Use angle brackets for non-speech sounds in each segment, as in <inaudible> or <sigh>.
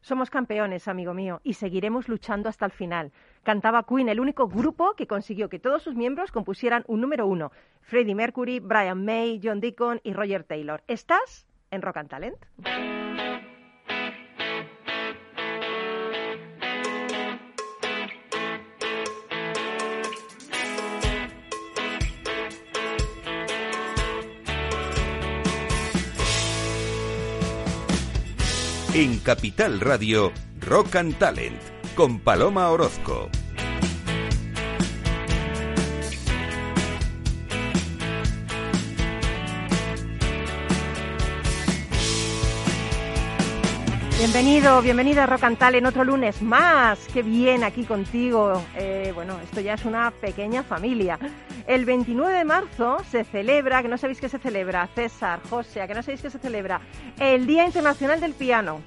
Somos campeones, amigo mío, y seguiremos luchando hasta el final. Cantaba Queen, el único grupo que consiguió que todos sus miembros compusieran un número uno. Freddie Mercury, Brian May, John Deacon y Roger Taylor. ¿Estás en Rock and Talent? En Capital Radio, Rock and Talent, con Paloma Orozco. Bienvenido, bienvenida a Rock and Talent, otro lunes más. Qué bien aquí contigo. Eh, bueno, esto ya es una pequeña familia. El 29 de marzo se celebra, que no sabéis qué se celebra, César, José, que no sabéis qué se celebra, el Día Internacional del Piano,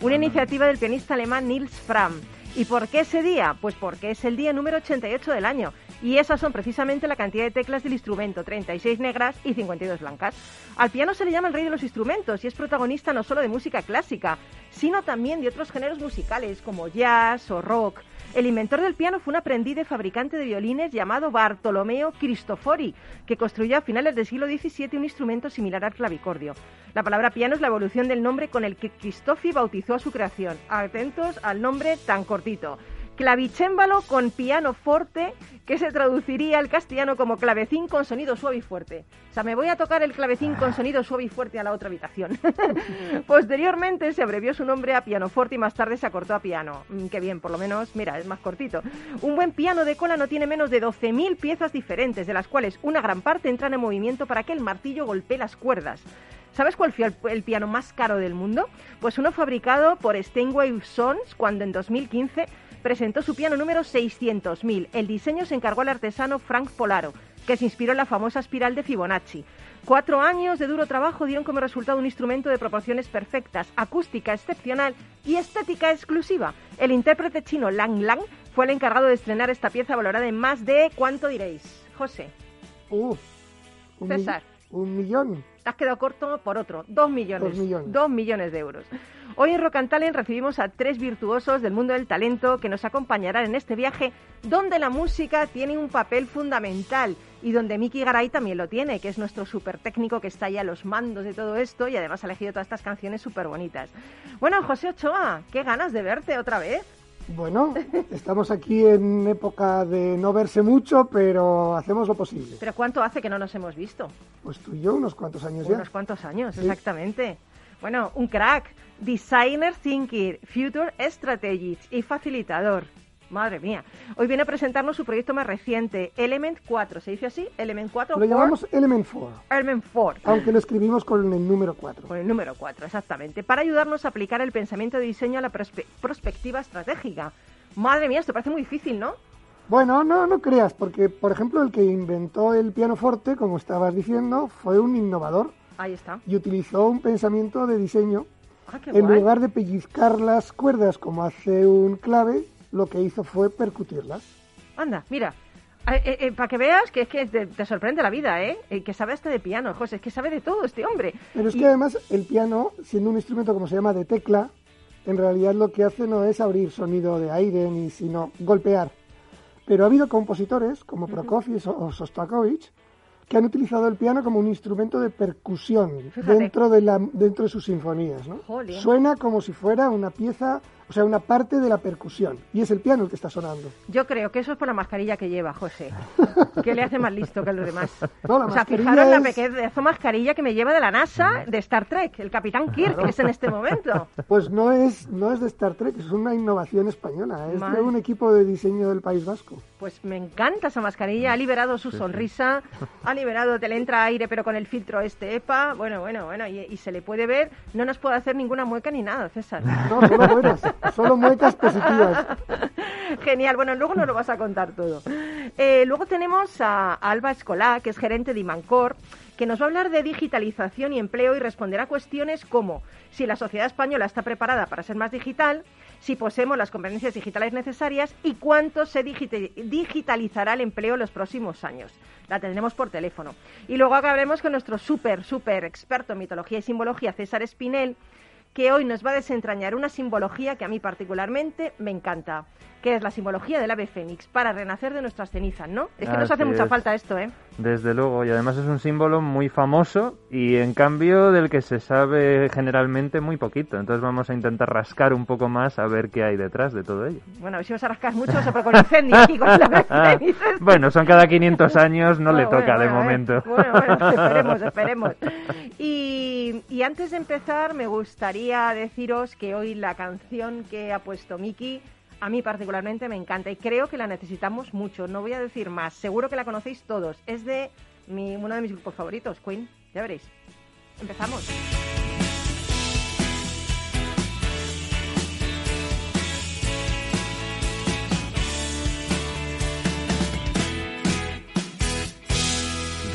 una iniciativa del pianista alemán Nils Fram. ¿Y por qué ese día? Pues porque es el día número 88 del año. Y esas son precisamente la cantidad de teclas del instrumento, 36 negras y 52 blancas. Al piano se le llama el rey de los instrumentos y es protagonista no solo de música clásica, sino también de otros géneros musicales como jazz o rock. El inventor del piano fue un aprendiz de fabricante de violines llamado Bartolomeo Cristofori, que construyó a finales del siglo XVII un instrumento similar al clavicordio. La palabra piano es la evolución del nombre con el que Cristofi bautizó a su creación. Atentos al nombre tan cortito clavicémbalo con piano forte, que se traduciría al castellano como clavecín con sonido suave y fuerte. O sea, me voy a tocar el clavecín con sonido suave y fuerte a la otra habitación. <laughs> Posteriormente se abrevió su nombre a pianoforte y más tarde se acortó a piano. Mm, qué bien, por lo menos, mira, es más cortito. Un buen piano de cola no tiene menos de 12.000 piezas diferentes, de las cuales una gran parte entran en movimiento para que el martillo golpee las cuerdas. ¿Sabes cuál fue el, piano más caro del mundo? Pues uno fabricado por Steinway Sons cuando en 2015 presentó su piano número 600.000. El diseño se encargó al artesano Frank Polaro, que se inspiró en la famosa espiral de Fibonacci. Cuatro años de duro trabajo dieron como resultado un instrumento de proporciones perfectas, acústica excepcional y estética exclusiva. El intérprete chino Lang Lang fue el encargado de estrenar esta pieza valorada en más de, ¿cuánto diréis? José. Uh, César. un millón. Te has quedado corto por otro. Dos millones. Dos millones. Dos millones de euros. Hoy en Rock and Talent recibimos a tres virtuosos del mundo del talento que nos acompañarán en este viaje donde la música tiene un papel fundamental y donde Miki Garay también lo tiene, que es nuestro súper técnico que está ahí a los mandos de todo esto y además ha elegido todas estas canciones súper bonitas. Bueno, José Ochoa, qué ganas de verte otra vez. Bueno, estamos aquí en época de no verse mucho, pero hacemos lo posible. ¿Pero cuánto hace que no nos hemos visto? Pues tú y yo unos cuantos años ya. Unos cuantos años, exactamente. Bueno, un crack, designer thinking, future strategist y facilitador. Madre mía. Hoy viene a presentarnos su proyecto más reciente, Element 4. ¿Se dice así? Element 4. Lo llamamos Element 4. Element 4. Aunque lo escribimos con el número 4. Con el número 4, exactamente. Para ayudarnos a aplicar el pensamiento de diseño a la perspectiva estratégica. Madre mía, esto parece muy difícil, ¿no? Bueno, no, no creas, porque, por ejemplo, el que inventó el pianoforte, como estabas diciendo, fue un innovador. Ahí está. Y utilizó un pensamiento de diseño. Ah, qué en lugar de pellizcar las cuerdas como hace un clave, lo que hizo fue percutirlas. Anda, mira. para que veas que es que te, te sorprende la vida, ¿eh? Eh, Que sabe este de piano, José, es que sabe de todo este hombre. Pero es Y- que además el piano, siendo un instrumento como se llama de tecla, en realidad lo que hace no es abrir sonido de aire ni sino golpear. Pero ha habido compositores como Prokofiev o Sostakovich que han utilizado el piano como un instrumento de percusión Fíjate. dentro de la dentro de sus sinfonías, ¿no? Suena como si fuera una pieza, o sea, una parte de la percusión y es el piano el que está sonando. Yo creo que eso es por la mascarilla que lleva, José. <laughs> Que le hace más listo que los demás. No, la o sea, fijaros la es- pequeña mascarilla que me lleva de la NASA de Star Trek, el Capitán Kirk, que es en este momento. Pues no es no es de Star Trek, es una innovación española, es Madre. de un equipo de diseño del País Vasco. Pues me encanta esa mascarilla, ha liberado su sonrisa, ha liberado, te le entra aire pero con el filtro este EPA, bueno, bueno, bueno, y, y se le puede ver, no nos puede hacer ninguna mueca ni nada, César. No, solo buenas, solo muecas positivas. <laughs> Genial, bueno, luego nos lo vas a contar todo. Eh, luego tenemos a Alba Escolá, que es gerente de Imancor, que nos va a hablar de digitalización y empleo y responder a cuestiones como si la sociedad española está preparada para ser más digital, si poseemos las competencias digitales necesarias y cuánto se digitalizará el empleo en los próximos años. La tendremos por teléfono. Y luego hablaremos con nuestro súper, súper experto en mitología y simbología, César Espinel, que hoy nos va a desentrañar una simbología que a mí particularmente me encanta, que es la simbología del ave fénix para renacer de nuestras cenizas, ¿no? Es que nos hace mucha falta esto, ¿eh? Desde luego, y además es un símbolo muy famoso y en cambio del que se sabe generalmente muy poquito. Entonces vamos a intentar rascar un poco más a ver qué hay detrás de todo ello. Bueno, a ver si vas a rascar mucho, se con incendio aquí con el ave <laughs> fénix. bueno, son cada 500 años, no le toca de momento. Bueno, bueno, <laughs> esperemos, esperemos. Y, y antes de empezar, me gustaría deciros que hoy la canción que ha puesto Miki a mí particularmente me encanta y creo que la necesitamos mucho. No voy a decir más, seguro que la conocéis todos. Es de mi, uno de mis grupos favoritos, Queen. Ya veréis. Empezamos.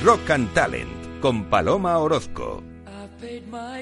Rock and Talent con Paloma Orozco. my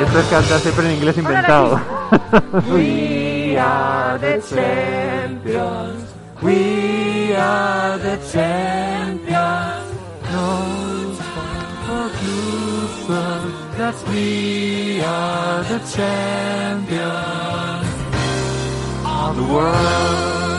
Esto es cantar siempre en inglés inventado. <laughs> We are the champions. We are the champions. No conclusion that we are the champions of the world.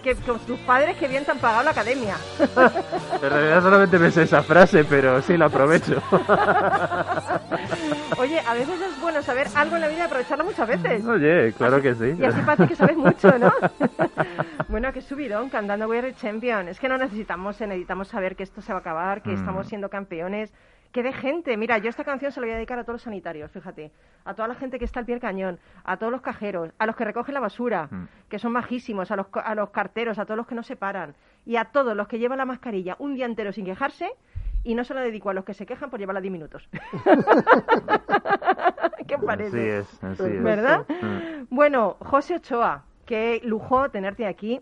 Que con tus padres que bien te han pagado la academia. <laughs> en realidad solamente me sé esa frase, pero sí la aprovecho. <laughs> Oye, a veces es bueno saber algo en la vida y aprovecharlo muchas veces. Oye, claro que sí. Y así parece que sabes <laughs> mucho, ¿no? bueno, qué subidón cantando We're Champion. Es que no necesitamos, necesitamos saber que esto se va a acabar, que mm. estamos siendo campeones que de gente. Mira, yo esta canción se la voy a dedicar a todos los sanitarios, fíjate. A toda la gente que está al pie del cañón, a todos los cajeros, a los que recogen la basura, mm. que son majísimos, a los, a los carteros, a todos los que no se paran, y a todos los que llevan la mascarilla un día entero sin quejarse, y no se la dedico a los que se quejan por llevarla 10 minutos. <laughs> ¿Qué parece? Así es, así es. ¿Verdad? Mm. Bueno, José Ochoa, qué lujo tenerte aquí.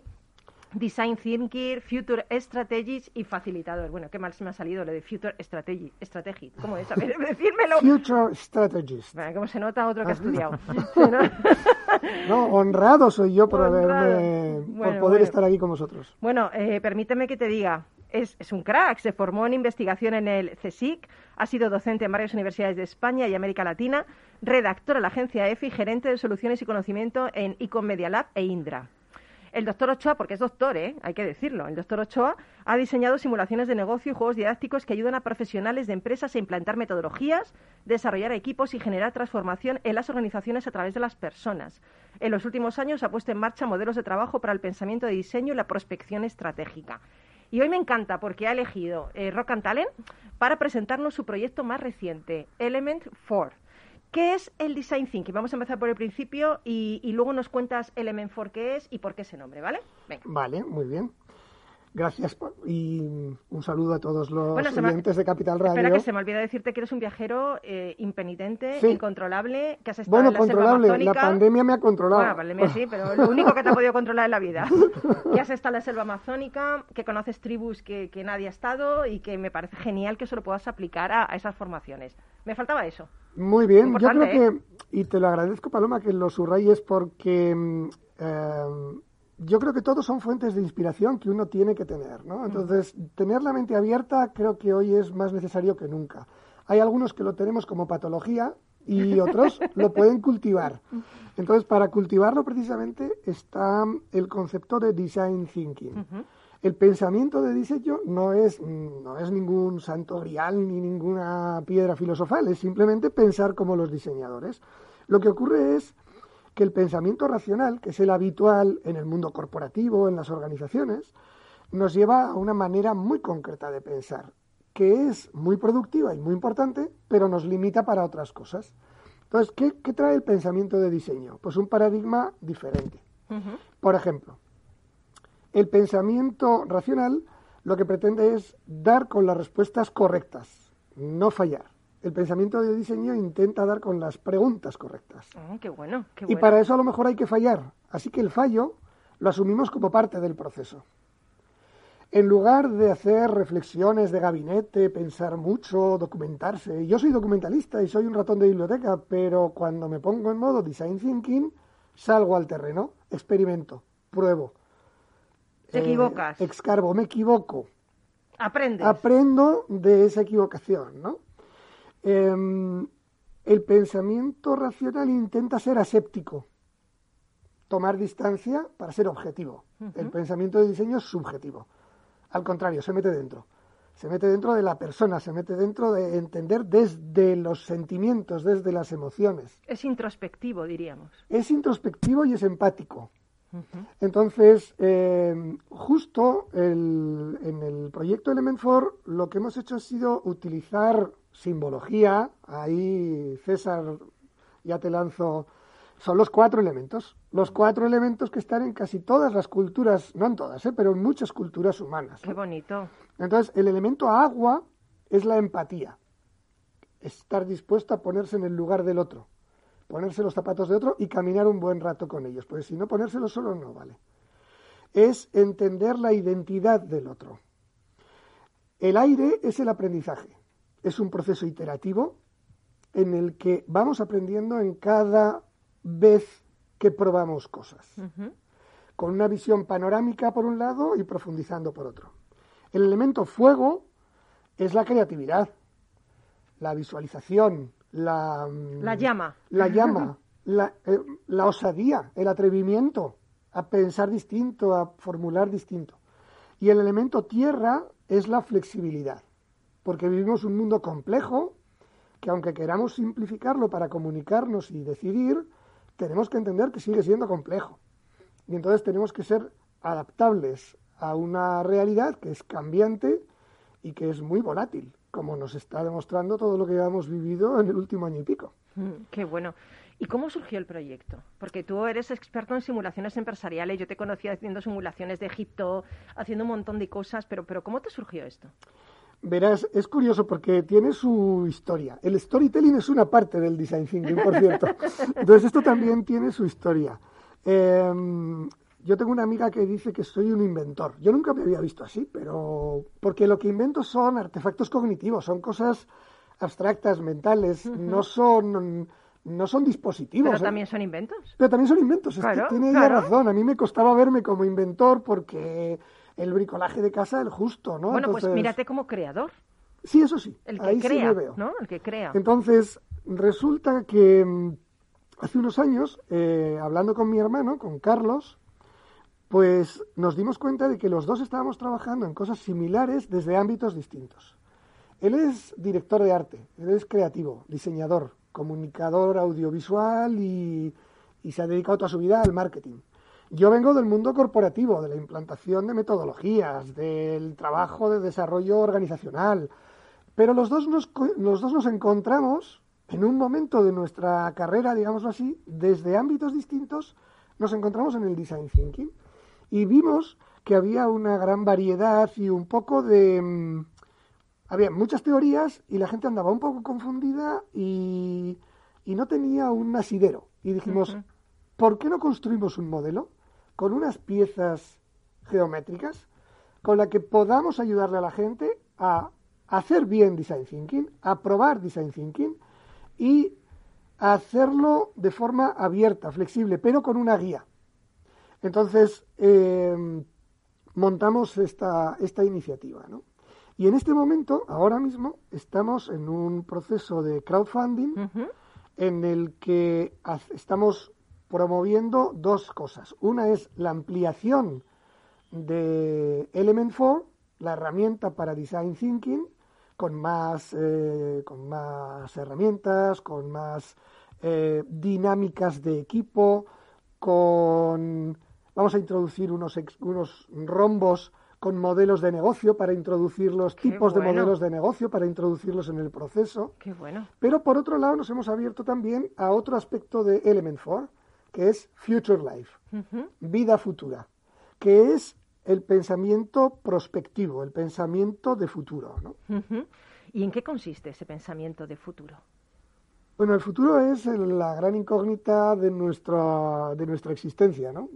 Design Thinking, Future Strategies y Facilitador. Bueno, qué mal se me ha salido lo de Future Strategy. Strategy. ¿Cómo es? A ver, <laughs> decírmelo. Future Strategies. Bueno, ¿Cómo se nota otro que ha estudiado? <laughs> ¿no? honrado soy yo por, haberme, por poder estar aquí con vosotros. Bueno, eh, permíteme que te diga, es, es, un crack, se formó en investigación en el CSIC, ha sido docente en varias universidades de España y América Latina, redactor de la agencia EFI, gerente de soluciones y conocimiento en Econ Media Lab e Indra. El doctor Ochoa, porque es doctor, ¿eh? hay que decirlo, el doctor Ochoa ha diseñado simulaciones de negocio y juegos didácticos que ayudan a profesionales de empresas a implantar metodologías, desarrollar equipos y generar transformación en las organizaciones a través de las personas. En los últimos años ha puesto en marcha modelos de trabajo para el pensamiento de diseño y la prospección estratégica. Y hoy me encanta porque ha elegido eh, Rock and Talent para presentarnos su proyecto más reciente, Element 4. ¿Qué es el Design Thinking? Vamos a empezar por el principio y, luego nos cuentas Element 4 qué es y por qué ese nombre, ¿vale? Venga. Vale, muy bien. Gracias por- y un saludo a todos los Bueno, me- de Capital Radio. Espera que se me olvida decirte que eres un viajero eh, impenitente, Sí. incontrolable, que has estado Bueno, en la selva controlable. La amazónica. pandemia me ha controlado. Bueno, pandemia sí, pero lo único que te ha podido controlar en la vida. <laughs> Que has estado en la selva amazónica, que conoces tribus que, que nadie ha estado y que me parece genial que eso lo puedas aplicar a, a esas formaciones. Me faltaba eso. Muy bien, yo creo que, y te lo agradezco Paloma que lo subrayes porque mm, eh, yo creo que todos son fuentes de inspiración que uno tiene que tener, ¿no? Entonces, tener la mente abierta creo que hoy es más necesario que nunca. Hay algunos que lo tenemos como patología y <laughs> otros lo pueden cultivar. Entonces, para cultivarlo precisamente está el concepto de design thinking. El pensamiento de diseño no es, no es ningún santo grial ni ninguna piedra filosofal, es simplemente pensar como los diseñadores. Lo que ocurre es que el pensamiento racional, que es el habitual en el mundo corporativo, en las organizaciones, nos lleva a una manera muy concreta de pensar, que es muy productiva y muy importante, pero nos limita para otras cosas. Entonces, ¿qué, qué trae el pensamiento de diseño? Pues un paradigma diferente. Por ejemplo, el pensamiento racional lo que pretende es dar con las respuestas correctas, no fallar. El pensamiento de diseño intenta dar con las preguntas correctas. Ah, qué bueno, qué Y para eso a lo mejor hay que fallar. Así que el fallo lo asumimos como parte del proceso. En lugar de hacer reflexiones de gabinete, pensar mucho, documentarse. Yo soy documentalista y soy un ratón de biblioteca, pero cuando me pongo en modo design thinking, salgo al terreno, experimento, pruebo. Te eh, equivocas. Excarbo, me equivoco, Aprendes. aprendo de esa equivocación, ¿no? Em, el pensamiento racional intenta ser aséptico, tomar distancia para ser objetivo. El pensamiento de diseño es subjetivo. Al contrario, se mete dentro. Se mete dentro de la persona, se mete dentro de entender desde los sentimientos, desde las emociones. es introspectivo, diríamos. Es introspectivo y es empático. Entonces, eh, justo el- en el proyecto Element 4 lo que hemos hecho ha sido utilizar simbología. Ahí, César, ya te lanzo. Son los cuatro elementos. Los cuatro elementos que están en casi todas las culturas, no en todas, eh, pero en muchas culturas humanas. Qué bonito. Entonces, el elemento agua es la empatía. Estar dispuesto a ponerse en el lugar del otro. Ponerse los zapatos de otro y caminar un buen rato con ellos. Pues si no, ponérselo solo no vale. Es entender la identidad del otro. El aire es el aprendizaje. Es un proceso iterativo en el que vamos aprendiendo en cada vez que probamos cosas con una visión panorámica por un lado y profundizando por otro. El elemento fuego es la creatividad, la visualización, la, mm, La llama. la llama, <laughs> la, eh, la osadía, el atrevimiento a pensar distinto, a formular distinto. Y el elemento tierra es la flexibilidad, porque vivimos un mundo complejo que aunque queramos simplificarlo para comunicarnos y decidir, tenemos que entender que sigue siendo complejo. Y entonces tenemos que ser adaptables a una realidad que es cambiante y que es muy volátil, como nos está demostrando todo lo que hemos vivido en el último año y pico. Mm, Qué bueno. ¿Y cómo surgió el proyecto? Porque tú eres experto en simulaciones empresariales. Yo te conocí haciendo simulaciones de Egipto, haciendo un montón de cosas, pero, pero ¿cómo te surgió esto? Verás, es curioso porque tiene su historia. El storytelling es una parte del design thinking, por cierto. <laughs> Entonces esto también tiene su historia. Eh, yo tengo una amiga que dice que soy un inventor. Yo nunca me había visto así, pero porque lo que invento son artefactos cognitivos, son cosas abstractas, mentales, no son no son dispositivos. Pero ¿eh? también son inventos. Pero también son inventos. es que Claro, tiene ella razón. A mí me costaba verme como inventor porque el bricolaje de casa es justo, ¿no? Bueno, pues mírate como creador, Sí, eso sí. el que ahí sí crea, me veo. ¿no? El que crea. Entonces, resulta que mm, hace unos años, eh, hablando con mi hermano, con Carlos, Pues nos dimos cuenta de que los dos estábamos trabajando en cosas similares desde ámbitos distintos. Él es director de arte, él es creativo, diseñador, comunicador audiovisual y, y se ha dedicado toda su vida al marketing. Yo vengo del mundo corporativo, de la implantación de metodologías, del trabajo de desarrollo organizacional, pero los dos nos, los dos nos encontramos en un momento de nuestra carrera, digámoslo así, desde ámbitos distintos, nos encontramos en el design thinking y vimos que había una gran variedad y un poco de... mm, había muchas teorías y la gente andaba un poco confundida y, y no tenía un asidero. Y dijimos, ¿por qué no construimos un modelo con unas piezas geométricas con la que podamos ayudarle a la gente a hacer bien design thinking, a probar design thinking y a hacerlo de forma abierta, flexible, pero con una guía? Entonces, eh, montamos esta, esta iniciativa, ¿no? Y en este momento, ahora mismo, estamos en un proceso de crowdfunding en el que estamos promoviendo dos cosas. Una es la ampliación de Element 4, la herramienta para Design Thinking, con más, eh, con más herramientas, con más eh, dinámicas de equipo, con... Vamos a introducir unos, ex- unos rombos con modelos de negocio para introducir los Qué tipos de modelos de negocio, para introducirlos en el proceso. Qué bueno. Pero por otro lado nos hemos abierto también a otro aspecto de Element 4, que es Future Life, vida futura, que es el pensamiento prospectivo, el pensamiento de futuro. ¿no? ¿Y en qué consiste ese pensamiento de futuro? Bueno, el futuro es la gran incógnita de nuestra, de nuestra existencia, ¿no?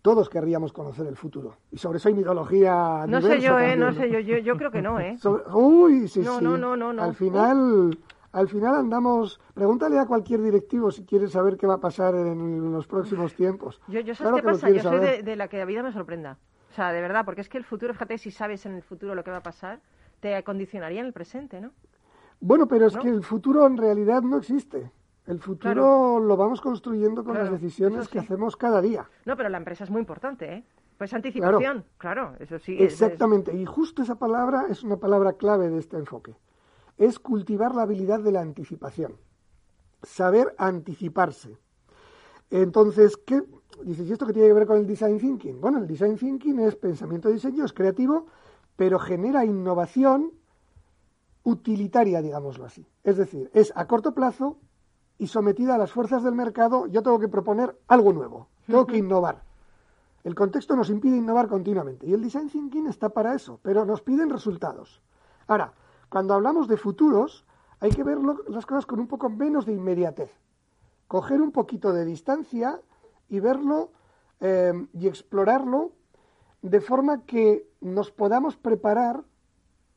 Todos querríamos conocer el futuro. Y sobre eso hay mitología No sé yo, ¿eh? también, No sé yo, yo, yo creo que no, ¿eh? <laughs> Sobre- uy, sí, No, sí. no, no, no, no. Al final, al final andamos. Pregúntale a cualquier directivo si quiere saber qué va a pasar en los próximos tiempos. Yo, yo ¿sabes Claro qué pasa? Yo soy de, la que la vida me sorprenda. O sea, de verdad, porque es que el futuro, fíjate, si sabes en el futuro lo que va a pasar, te condicionaría en el presente, ¿no? Bueno, pero es ¿No? que el futuro en realidad no existe. El futuro Claro. lo vamos construyendo con Claro, las decisiones que hacemos cada día. No, pero la empresa es muy importante, ¿eh? Pues anticipación, claro, eso sí. es- es- Exactamente. Y justo esa palabra es una palabra clave de este enfoque. Es cultivar la habilidad de la anticipación. Saber anticiparse. Entonces, ¿qué? Dices, ¿y esto qué tiene que ver con el design thinking? Bueno, el design thinking es pensamiento de diseño, es creativo, pero genera innovación utilitaria, digámoslo así. Es decir, es a corto plazo y sometida a las fuerzas del mercado, yo tengo que proponer algo nuevo, tengo que innovar. El contexto nos impide innovar continuamente y el design thinking está para eso, pero nos piden resultados. Ahora, cuando hablamos de futuros, hay que ver las cosas con un poco menos de inmediatez. Coger un poquito de distancia y verlo eh, y explorarlo de forma que nos podamos preparar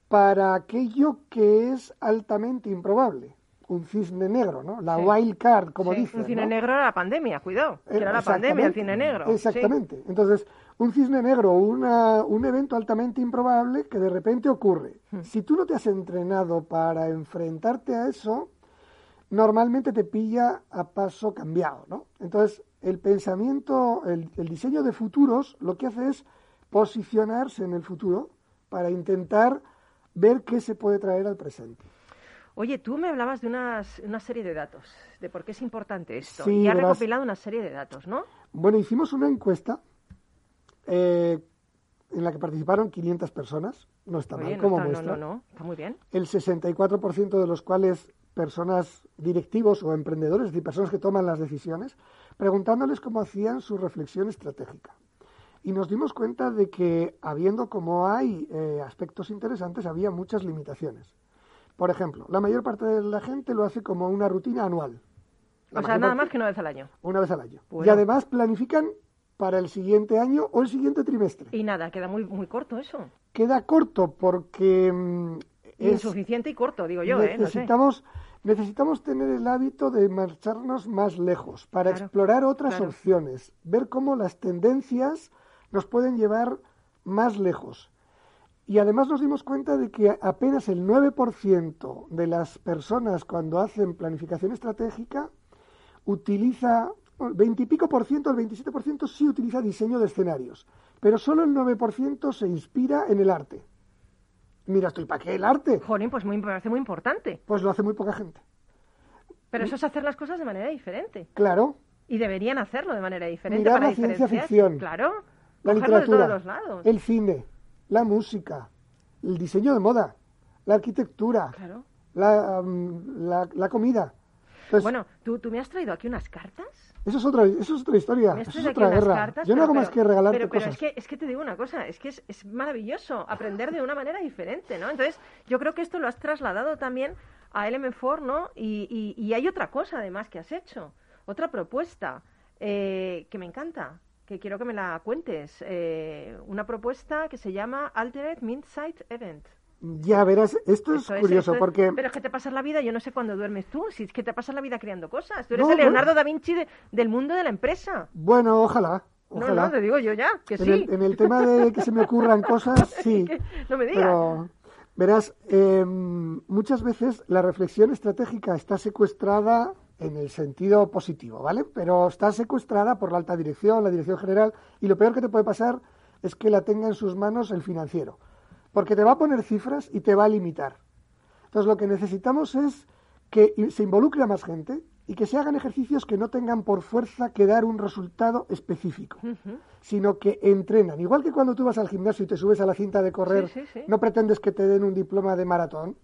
para aquello que es altamente improbable. Un cisne negro, ¿no? La Sí. wild card, como sí, dicen. Un cine ¿no? negro era la pandemia, cuidado. Que era la pandemia, el cine exactamente, negro. sí. Exactamente. Entonces, un cisne negro, una, un evento altamente improbable que de repente ocurre. Hmm. Si tú no te has entrenado para enfrentarte a eso, normalmente te pilla a paso cambiado, ¿no? Entonces, el pensamiento, el, el diseño de futuros, lo que hace es posicionarse en el futuro para intentar ver qué se puede traer al presente. Oye, tú me hablabas de unas, una serie de datos, de por qué es importante esto. Sí, y has recopilado una serie de datos, ¿no? Bueno, hicimos una encuesta eh, en la que participaron 500 personas. No está mal no, como está, muestra. no, no, está muy bien. El 64% de los cuales personas directivos o emprendedores, es decir, personas que toman las decisiones, preguntándoles cómo hacían su reflexión estratégica. Y nos dimos cuenta de que, habiendo como hay eh, aspectos interesantes, había muchas limitaciones. Por ejemplo, la mayor parte de la gente lo hace como una rutina anual. La O sea, nada parte- más que una vez al año. una vez al año. Bueno. Y además planifican para el siguiente año o el siguiente trimestre. Y nada, queda muy, muy corto eso. Queda corto porque mm, es- Insuficiente y corto, digo yo, ¿eh? No sé. necesitamos, necesitamos tener el hábito de marcharnos más lejos para Claro, explorar otras claro. opciones, ver cómo las tendencias nos pueden llevar más lejos. Y además nos dimos cuenta de que apenas el 9% de las personas cuando hacen planificación estratégica utiliza el 20 y pico por ciento, el 27 por ciento sí utiliza diseño de escenarios, pero solo el 9 por ciento se inspira en el arte. Mira, estoy para qué el arte. Jolín, pues muy, me parece muy importante. Pues lo hace muy poca gente. Pero eso es hacer las cosas de manera diferente. Claro, Y deberían hacerlo de manera diferente Mirar para la ciencia ficción, Claro. la cogerlo de literatura, todos los lados. el cine, la música, el diseño de moda, la arquitectura, Claro. la, mm, la, la comida. Entonces, Bueno, ¿tú, ¿tú me has traído aquí unas cartas? eso, es otra, eso es otra historia, Me has eso es aquí otra unas guerra. cartas, Yo no pero- hago más pero- que regalarte pero, pero cosas. es que, es que te digo una cosa, es que es, es maravilloso aprender de una manera diferente, ¿no? Entonces, yo creo que esto lo has trasladado también a LM4, ¿no? Y, y- y hay otra cosa además que has hecho, otra propuesta eh, que me encanta, que quiero que me la cuentes. eh, una propuesta que se llama Altered Midsight Event. Ya verás, esto es Eso es, curioso es- porque Pero es que te pasas la vida, yo no sé cuándo duermes tú, si es que te pasas la vida creando cosas. Tú eres No, el Leonardo da Vinci de- del mundo de la empresa. Bueno, ojalá. No, Ojalá. no, te digo yo ya, que en, sí. el, en el tema de que se me ocurran <laughs> cosas, sí. No me digas. Pero, verás, eh, muchas veces la reflexión estratégica está secuestrada en el sentido positivo, ¿vale? Pero está secuestrada por la alta dirección, la dirección general, y lo peor que te puede pasar es que la tenga en sus manos el financiero, porque te va a poner cifras y te va a limitar. Entonces, lo que necesitamos es que se involucre a más gente y que se hagan ejercicios que no tengan por fuerza que dar un resultado específico, sino que entrenan. Igual que cuando tú vas al gimnasio y te subes a la cinta de correr, Sí, sí, sí. no pretendes que te den un diploma de maratón.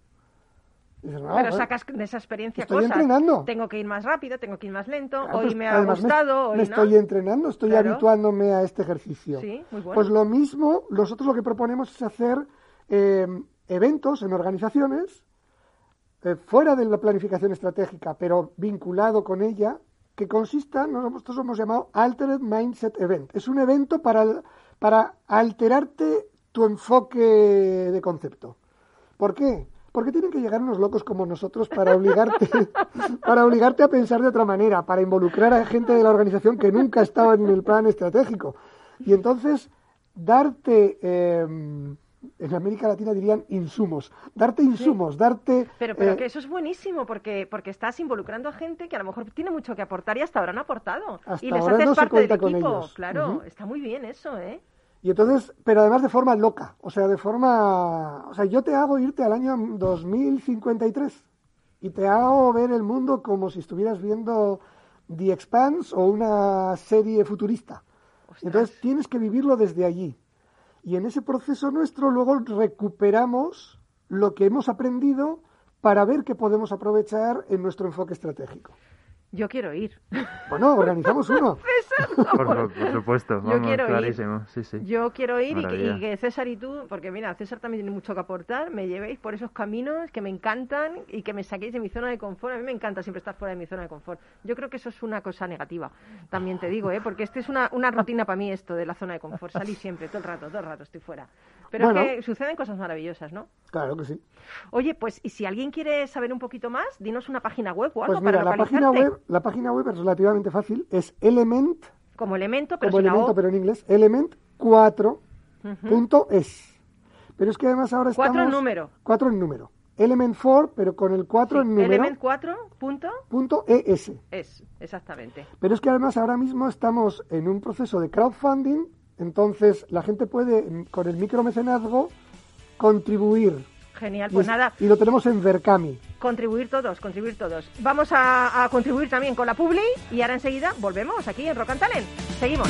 Dices, no, Pero sacas de esa experiencia estoy cosas. entrenando. Tengo que ir más rápido, tengo que ir más lento. claro, hoy pues, me ha gustado, me, hoy me no. estoy entrenando, estoy Claro. habituándome a este ejercicio. Sí, muy bueno. Pues lo mismo, nosotros lo que proponemos es hacer eh, eventos en organizaciones eh, fuera de la planificación estratégica, pero vinculado con ella, que consistan, nosotros hemos llamado Altered Mindset Event. Es un evento para, para alterarte tu enfoque de concepto. ¿Por qué? Porque tienen que llegar unos locos como nosotros para obligarte, <laughs> para obligarte a pensar de otra manera, para involucrar a gente de la organización que nunca ha estado en el plan estratégico. Y entonces, darte, eh, en América Latina dirían insumos, darte insumos, darte... Pero, pero eh, que eso es buenísimo porque, porque estás involucrando a gente que a lo mejor tiene mucho que aportar y hasta ahora han aportado. Hasta y les ahora haces no se parte del cuenta con equipo. ellos. Claro, está muy bien eso, ¿eh? Y entonces, pero además de forma loca, o sea, de forma, o sea, yo te hago irte al año 2053 y te hago ver el mundo como si estuvieras viendo The Expanse o una serie futurista. Ostras. Entonces tienes que vivirlo desde allí. Y en ese proceso nuestro luego recuperamos lo que hemos aprendido para ver qué podemos aprovechar en nuestro enfoque estratégico. Yo quiero ir. Bueno, organizamos uno. <laughs> Por, por- por supuesto, Yo vamos, quiero ir. clarísimo. Sí, sí. Yo quiero ir y que, y que César y tú, porque mira, César también tiene mucho que aportar, me llevéis por esos caminos que me encantan y que me saquéis de mi zona de confort. A mí me encanta siempre estar fuera de mi zona de confort. Yo creo que eso es una cosa negativa, también te digo, ¿eh? porque esto es una, una rutina para mí esto de la zona de confort. Salí siempre, todo el rato, todo el rato estoy fuera. Pero Bueno. es que suceden cosas maravillosas, ¿no? Claro que sí. Oye, pues y si alguien quiere saber un poquito más, dinos una página web o algo Pues mira, para la página web, la página web es relativamente fácil, es element, Como elemento, pero como sin la elemento O. pero en inglés, element4.es. Ujú. Pero es que además ahora estamos... Cuatro en número. Cuatro en número. Element 4, pero con el 4 Sí, en número, Element 4 punto punto ES. es, exactamente. Pero es que además ahora mismo estamos en un proceso de crowdfunding, entonces la gente puede, mm, con el micromecenazgo, contribuir. Genial, Y, pues es- nada, y lo tenemos en Verkami. contribuir todos, contribuir todos. Vamos a, a contribuir también con la Publi y ahora enseguida volvemos aquí en Rock and Talent. Seguimos.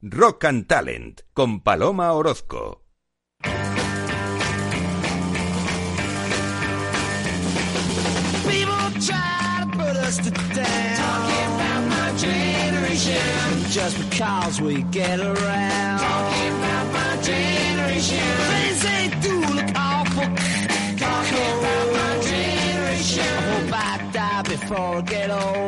Rock and Talent con Paloma Orozco. Get old.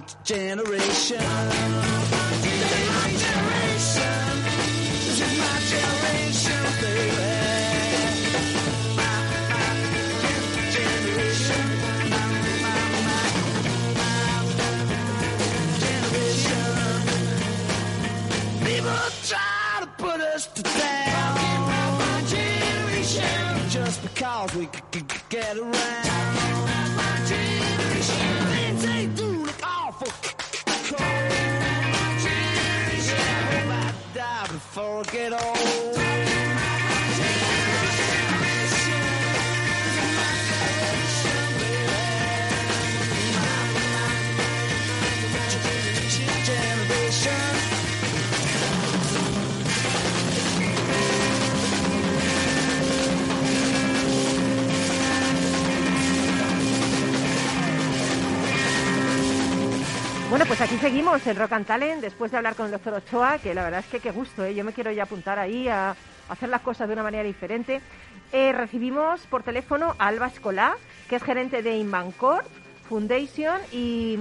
About my generation. Pues aquí seguimos en Rock and Talent después de hablar con el doctor Ochoa, que la verdad es que qué gusto, ¿eh? yo me quiero ya apuntar ahí a hacer las cosas de una manera diferente. Eh, recibimos por teléfono a Alba Escolá, que es gerente de Inbancorp Foundation y,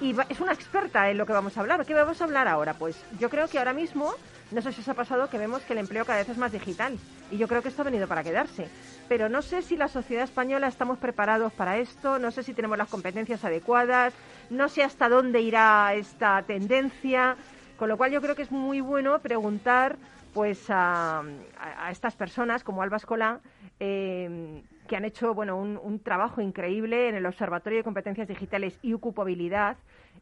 y es una experta en lo que vamos a hablar. ¿Qué vamos a hablar ahora? Pues yo creo que ahora mismo, no sé si os ha pasado que vemos que el empleo cada vez es más digital y yo creo que esto ha venido para quedarse. Pero no sé si la sociedad española estamos preparados para esto, no sé si tenemos las competencias adecuadas, no sé hasta dónde irá esta tendencia, con lo cual yo creo que es muy bueno preguntar pues a, a- estas personas como Alba Escolá, eh, que han hecho bueno un, un trabajo increíble en el Observatorio de Competencias Digitales y Ocupabilidad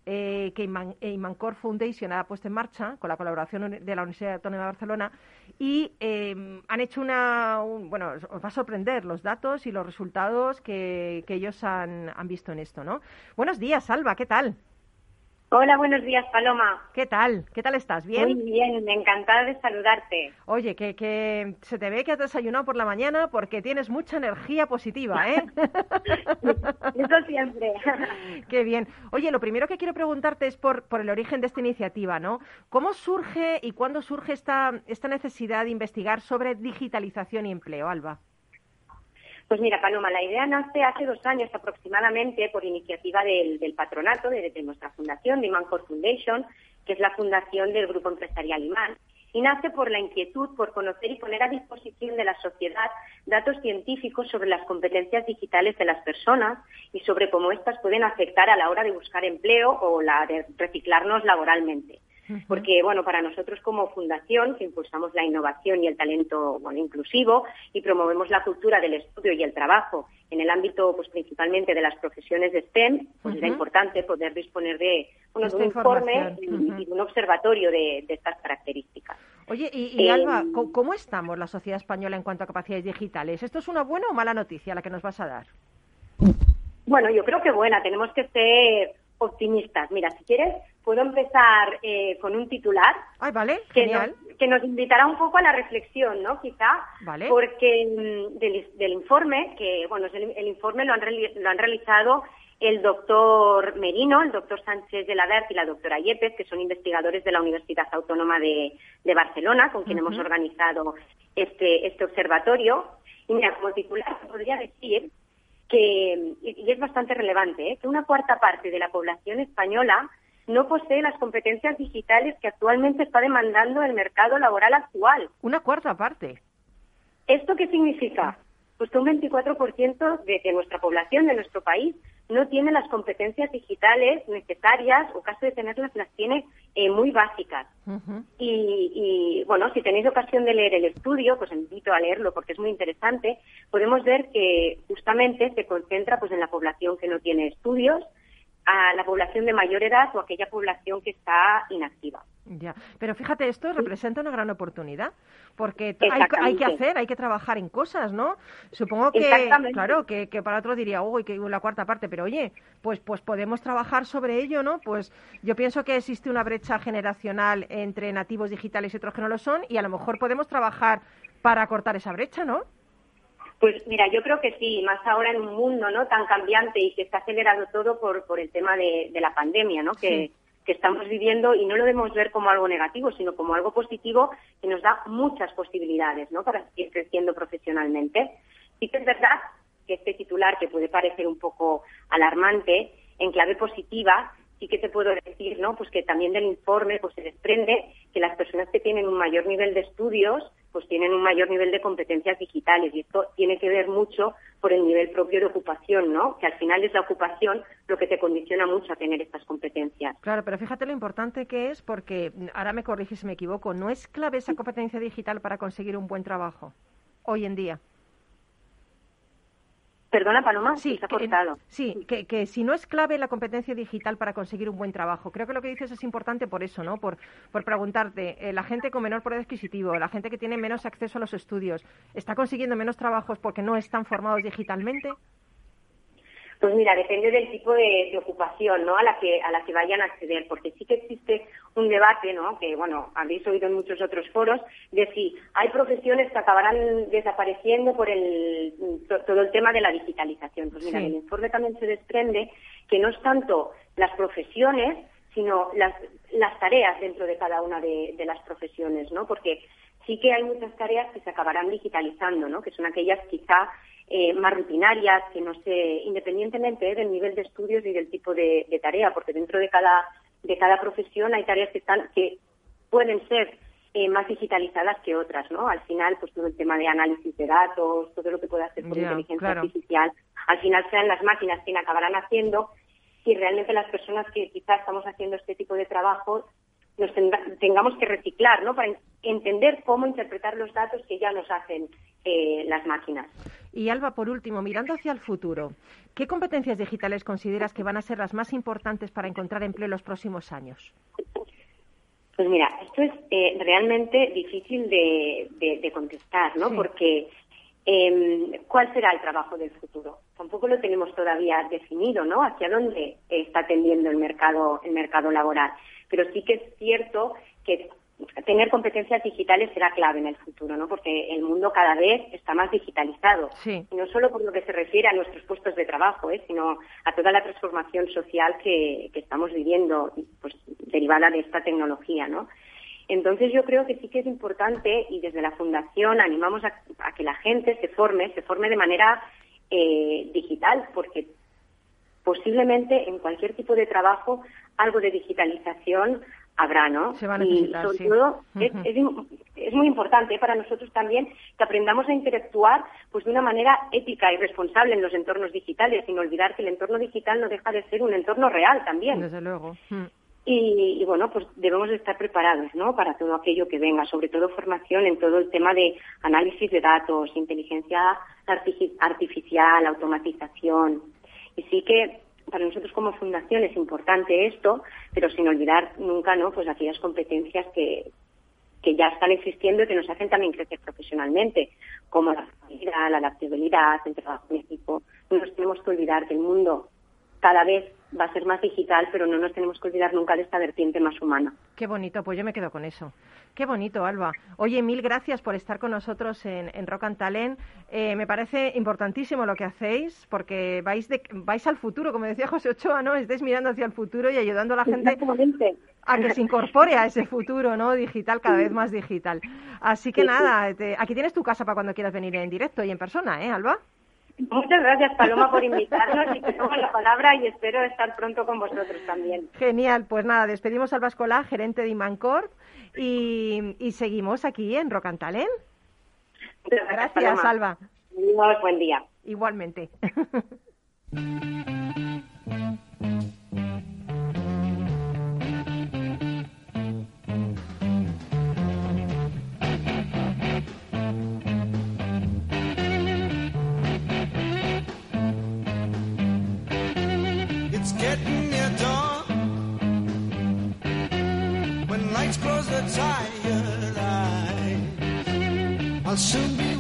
eh, que Iman- eh, Imancorp Foundation ha puesto en marcha con la colaboración de la Universidad Autónoma de Barcelona y eh, han hecho una un- bueno os va a sorprender los datos y los resultados que, que ellos han, han visto en esto, ¿no? Buenos días, Alba, ¿qué tal? Hola, buenos días, Paloma. ¿Qué tal? ¿Qué tal estás? ¿Bien? Muy bien, encantada de saludarte. Oye, que, que se te ve que has desayunado por la mañana porque tienes mucha energía positiva, ¿eh? <laughs> Eso siempre. <laughs> Qué bien. Oye, lo primero que quiero preguntarte es por, por el origen de esta iniciativa, ¿no? ¿Cómo surge y cuándo surge esta, esta necesidad de investigar sobre digitalización y empleo, Alba? Pues mira, Paloma, la idea nace hace dos años aproximadamente por iniciativa del, patronato de, nuestra fundación, de Imancorp Foundation, que es la fundación del Grupo Empresarial Imán. y nace por la inquietud por conocer y poner a disposición de la sociedad datos científicos sobre las competencias digitales de las personas y sobre cómo éstas pueden afectar a la hora de buscar empleo o la de reciclarnos laboralmente. Porque, bueno, para nosotros como fundación, que impulsamos la innovación y el talento bueno, inclusivo y promovemos la cultura del estudio y el trabajo en el ámbito, pues principalmente de las profesiones de STEM, pues era Ujú. importante poder disponer de, bueno, de un informe y, Ujú. y de un observatorio de, de estas características. Oye, y, y Eh, Alba, ¿co- ¿cómo estamos la sociedad española en cuanto a capacidades digitales? ¿Esto es una buena o mala noticia la que nos vas a dar? Bueno, yo creo que buena, tenemos que ser optimistas. Mira, si quieres, puedo empezar eh, con un titular Ay, vale, que genial. nos, que nos invitará un poco a la reflexión, ¿no? Quizá, Vale. porque mm, del, del informe, que bueno, el, el informe lo han, lo han realizado el doctor Merino, el doctor Sánchez de la Dert y la doctora Yepes, que son investigadores de la Universidad Autónoma de, de Barcelona, con quien hemos organizado este, este observatorio. Y mira, como titular podría decir que, y es bastante relevante, ¿eh? que una cuarta parte de la población española no posee las competencias digitales que actualmente está demandando el mercado laboral actual. Una cuarta parte. ¿Esto qué significa? Pues que un 24% de, de nuestra población, de nuestro país, no tiene las competencias digitales necesarias o caso de tenerlas las tiene eh, muy básicas. Y, y, bueno, si tenéis ocasión de leer el estudio, pues os invito a leerlo porque es muy interesante. Podemos ver que justamente se concentra pues en la población que no tiene estudios, a la población de mayor edad o aquella población que está inactiva. Ya, pero fíjate, esto representa una gran oportunidad, porque hay, hay que hacer, hay que trabajar en cosas, ¿no? Supongo que, claro, que, que para otro diría, uy, que la cuarta parte, pero oye, pues, pues podemos trabajar sobre ello, ¿no? Pues yo pienso que existe una brecha generacional entre nativos digitales y otros que no lo son, y a lo mejor podemos trabajar para cortar esa brecha, ¿no? Pues mira, yo creo que sí, más ahora en un mundo no tan cambiante y que está acelerado todo por, por el tema de, de la pandemia, ¿no? Sí. que estamos viviendo y no lo debemos ver como algo negativo, sino como algo positivo que nos da muchas posibilidades, ¿no? Para seguir creciendo profesionalmente. Sí que es verdad que este titular, que puede parecer un poco alarmante, en clave positiva, sí que te puedo decir, ¿no? Pues que también del informe pues se desprende que las personas que tienen un mayor nivel de estudios pues tienen un mayor nivel de competencias digitales y esto tiene que ver mucho por el nivel propio de ocupación, ¿no? Que al final es la ocupación lo que te condiciona mucho a tener estas competencias. Claro, pero fíjate lo importante que es, porque mm, ahora me corriges si me equivoco, ¿no es clave esa competencia digital para conseguir un buen trabajo hoy en día? Perdona, Paloma, Sí, cortado. sí que, que si no es clave la competencia digital para conseguir un buen trabajo. Creo que lo que dices es importante por eso, ¿no? Por, por preguntarte, eh, la gente con menor poder adquisitivo, la gente que tiene menos acceso a los estudios, ¿está consiguiendo menos trabajos porque no están formados digitalmente? Pues mira, depende del tipo de, de ocupación, ¿no? A la que a la que vayan a acceder, porque sí que existe un debate, ¿no? Que bueno, habéis oído en muchos otros foros de si hay profesiones que acabarán desapareciendo por el to- todo el tema de la digitalización. Pues mira, Sí. del informe también se desprende que no es tanto las profesiones, sino las las tareas dentro de cada una de, de las profesiones, ¿no? Porque sí que hay muchas tareas que se acabarán digitalizando, ¿no? Que son aquellas quizá eh, más rutinarias, que no sé, independientemente eh, del nivel de estudios y del tipo de, de tarea, porque dentro de cada de cada profesión hay tareas que están que pueden ser eh, más digitalizadas que otras, ¿no? Al final, pues todo el tema de análisis de datos, todo lo que puede hacer por Ya, inteligencia claro. artificial, al final serán las máquinas quienes acabarán haciendo y realmente las personas que quizás estamos haciendo este tipo de trabajo nos tengamos que reciclar, ¿no? Para en- entender cómo interpretar los datos que ya nos hacen eh, las máquinas. Y Alba, por último, mirando hacia el futuro, ¿qué competencias digitales consideras que van a ser las más importantes para encontrar empleo en los próximos años? Pues mira, esto es eh, realmente difícil de, de- de contestar, ¿no? Sí. Porque em, ¿cuál será el trabajo del futuro? Tampoco lo tenemos todavía definido, ¿no? Hacia dónde está tendiendo el mercado, el mercado laboral. Pero sí que es cierto que tener competencias digitales será clave en el futuro, ¿no? Porque el mundo cada vez está más digitalizado. Sí. Y no solo por lo que se refiere a nuestros puestos de trabajo, ¿eh? sino a toda la transformación social que, que estamos viviendo, pues derivada de esta tecnología, ¿no? Entonces yo creo que sí que es importante y desde la fundación animamos a, a que la gente se forme, se forme de manera eh, digital, porque posiblemente en cualquier tipo de trabajo algo de digitalización habrá, ¿no? Se va a y sobre sí. todo es, muy importante para nosotros también que aprendamos a interactuar pues de una manera ética y responsable en los entornos digitales, sin olvidar que el entorno digital no deja de ser un entorno real también. Desde luego. Y, y, bueno, pues debemos de estar preparados, ¿no? Para todo aquello que venga, sobre todo formación en todo el tema de análisis de datos, inteligencia artifi- artificial, automatización. Y sí que para nosotros como fundación es importante esto, pero sin olvidar nunca, ¿no? Pues aquellas competencias que, que ya están existiendo y que nos hacen también crecer profesionalmente, como la flexibilidad, la adaptabilidad, el trabajo en equipo. No nos tenemos que olvidar que el mundo cada vez va a ser más digital, pero no nos tenemos que olvidar nunca de esta vertiente más humana. Qué bonito, pues yo me quedo con eso. Qué bonito, Alba. Oye, mil gracias por estar con nosotros en, en Rock and Talent. Eh, me parece importantísimo lo que hacéis, porque vais, de- vais al futuro, como decía José Ochoa, ¿no? Estáis mirando hacia el futuro y ayudando a la gente a que se incorpore a ese futuro, ¿no? Digital, cada vez más digital. Así que sí. nada, te- aquí tienes tu casa para cuando quieras venir en directo y en persona, ¿eh, Alba? Muchas gracias, Paloma, por invitarnos y te tomo la palabra y espero estar pronto con vosotros también. Genial, pues nada, despedimos a Alba Escolá, gerente de Imancorp, y, y seguimos aquí en. Muchas Gracias, Paloma. Alba. Adiós, buen día. Igualmente. <laughs> close the tired eyes, I'll soon be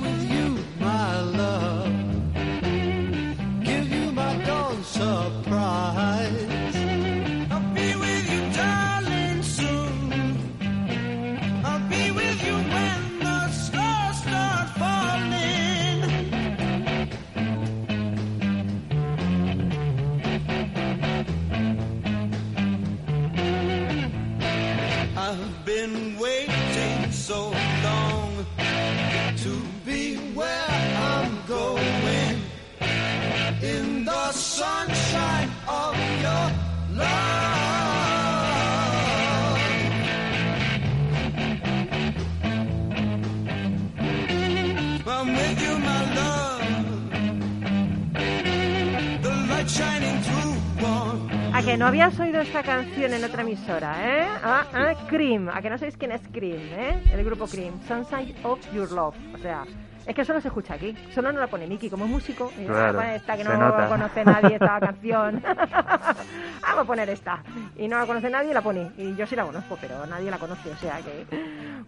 esta canción en otra emisora, ¿eh? Ah, ah, Cream. A que no sabéis quién es Cream, ¿eh? El grupo Cream. Sunshine of Your Love. O sea, es que solo se escucha aquí. Solo no la pone Miki como es músico. Y, Claro, esta que no nota. conoce nadie esta canción. <laughs> Vamos a poner esta. Y no la conoce nadie y la pone. Y yo sí la conozco, pero nadie la conoce. O sea que.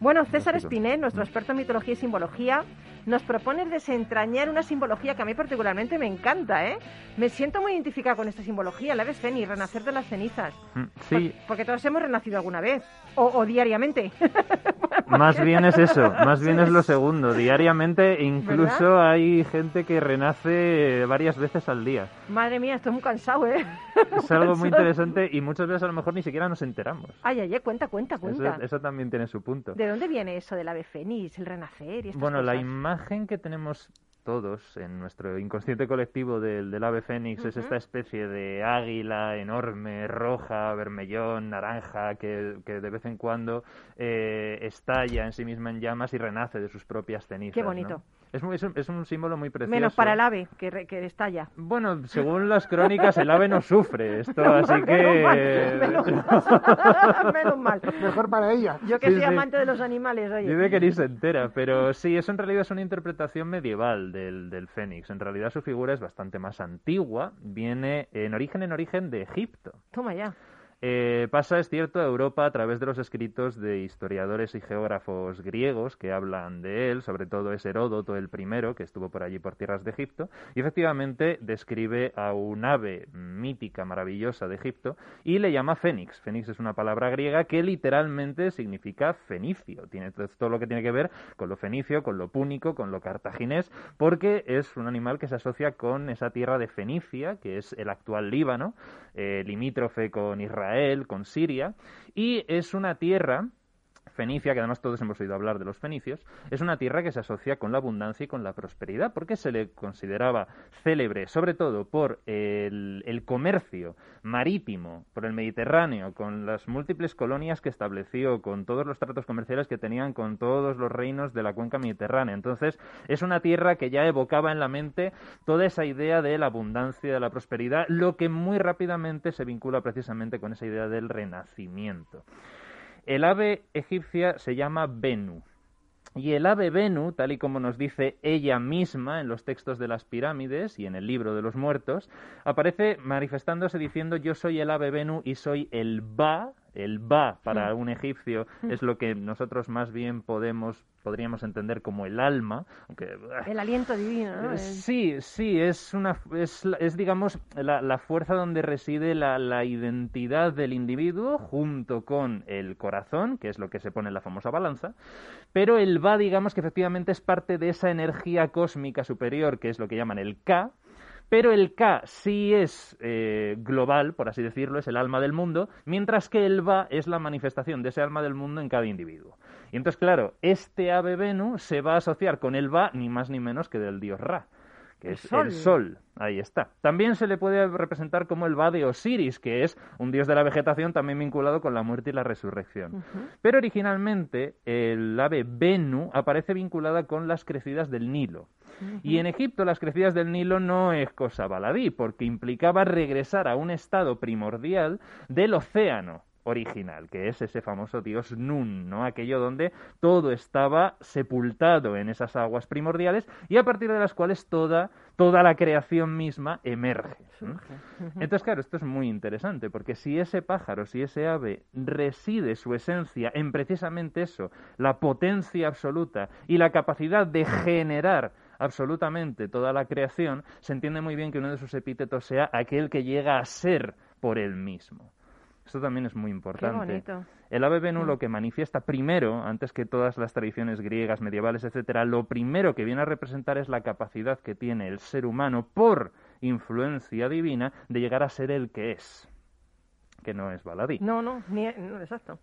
Bueno, César. Espinet, nuestro experto en mitología y simbología, nos propone desentrañar una simbología que a mí particularmente me encanta, ¿eh? Me siento muy identificada con esta simbología, la ves Fénix, renacer de las cenizas. Mm, Sí, Por- porque todos hemos renacido alguna vez. O, o diariamente. <laughs> más bien es eso, más bien es lo segundo. Diariamente incluso hay gente que renace varias veces al día. Madre mía, estoy muy cansado, ¿eh? <laughs> Es algo muy interesante y muchas veces a lo mejor ni siquiera nos enteramos. Ay, ay, ay, cuenta, cuenta, Eso, cuenta. eso también tiene su punto. ¿De dónde viene eso del ave fénix, el renacer y estas Bueno, la imagen que tenemos todos en nuestro inconsciente colectivo del, del ave fénix es esta especie de águila enorme, roja, vermellón, naranja, que, que de vez en cuando eh, estalla en sí misma en llamas y renace de sus propias cenizas. Qué ¿no? Es, muy- es, un, es un símbolo muy precioso. Menos para el ave, que, re- que estalla. Bueno, según las crónicas, el ave no sufre esto, <laughs> así que... Menos mal. <laughs> Menos mal. Mejor para ella. Yo que Sí, soy sí. amante de los animales, oye. Dice que ni se entera, pero sí, eso en realidad es una interpretación medieval del, del fénix. En realidad su figura es bastante más antigua, viene en origen en origen de Egipto. Toma ya. Eh, pasa, es cierto, a Europa a través de los escritos de historiadores y geógrafos griegos que hablan de él, sobre todo es Heródoto el primero, que estuvo por allí por tierras de Egipto, y efectivamente describe a un ave mítica, maravillosa de Egipto, y le llama fénix. Fénix es una palabra griega que literalmente significa fenicio. Tiene todo- lo que tiene que ver con lo fenicio, con lo púnico, con lo cartaginés, porque es un animal que se asocia con esa tierra de Fenicia, que es el actual Líbano, eh, limítrofe con Israel, con Siria, y es una tierra fenicia, que además todos hemos oído hablar de los fenicios, es una tierra que se asocia con la abundancia y con la prosperidad, porque se le consideraba célebre, sobre todo por el, comercio marítimo, por el Mediterráneo, con las múltiples colonias que estableció, con todos los tratos comerciales que tenían con todos los reinos de la cuenca mediterránea. Entonces, es una tierra que ya evocaba en la mente toda esa idea de la abundancia, de la prosperidad, lo que muy rápidamente se vincula precisamente con esa idea del renacimiento. El ave egipcia se llama Benu. Y el ave Benu, tal y como nos dice ella misma en los textos de las pirámides y en el libro de los muertos, aparece manifestándose diciendo yo soy el ave Benu y soy el Ba. El Ba para un egipcio es lo que nosotros más bien podemos podríamos entender como el alma, aunque El aliento divino, ¿no? eh, Sí, sí, es una es, la- es digamos la, la fuerza donde reside la, la identidad del individuo junto con el corazón, que es lo que se pone en la famosa balanza, pero el va, digamos que efectivamente es parte de esa energía cósmica superior, que es lo que llaman el K, pero el K sí es eh, global, por así decirlo, es el alma del mundo, mientras que el Va es la manifestación de ese alma del mundo en cada individuo. Y entonces, claro, este ave Venu se va a asociar con el Va ni más ni menos que del dios Ra, que El es sol. el sol. Ahí está. También se le puede representar como el Va de Osiris, que es un dios de la vegetación también vinculado con la muerte y la resurrección. Pero originalmente el ave Venu aparece vinculada con las crecidas del Nilo. Y en Egipto las crecidas del Nilo no es cosa baladí, porque implicaba regresar a un estado primordial del océano original, que es ese famoso dios Nun, ¿no? Aquello donde todo estaba sepultado en esas aguas primordiales y a partir de las cuales toda, toda la creación misma emerge. ¿no? Entonces, claro, esto es muy interesante, porque si ese pájaro, si ese ave reside su esencia en precisamente eso, la potencia absoluta y la capacidad de generar absolutamente toda la creación, se entiende muy bien que uno de sus epítetos sea aquel que llega a ser por él mismo. Esto también es muy Qué importante. bonito. El ave Venu lo que manifiesta primero, antes que todas las tradiciones griegas, medievales, etcétera, lo primero que viene a representar es la capacidad que tiene el ser humano por influencia divina de llegar a ser el que es, que no es baladí. No, no, ni, no, exacto.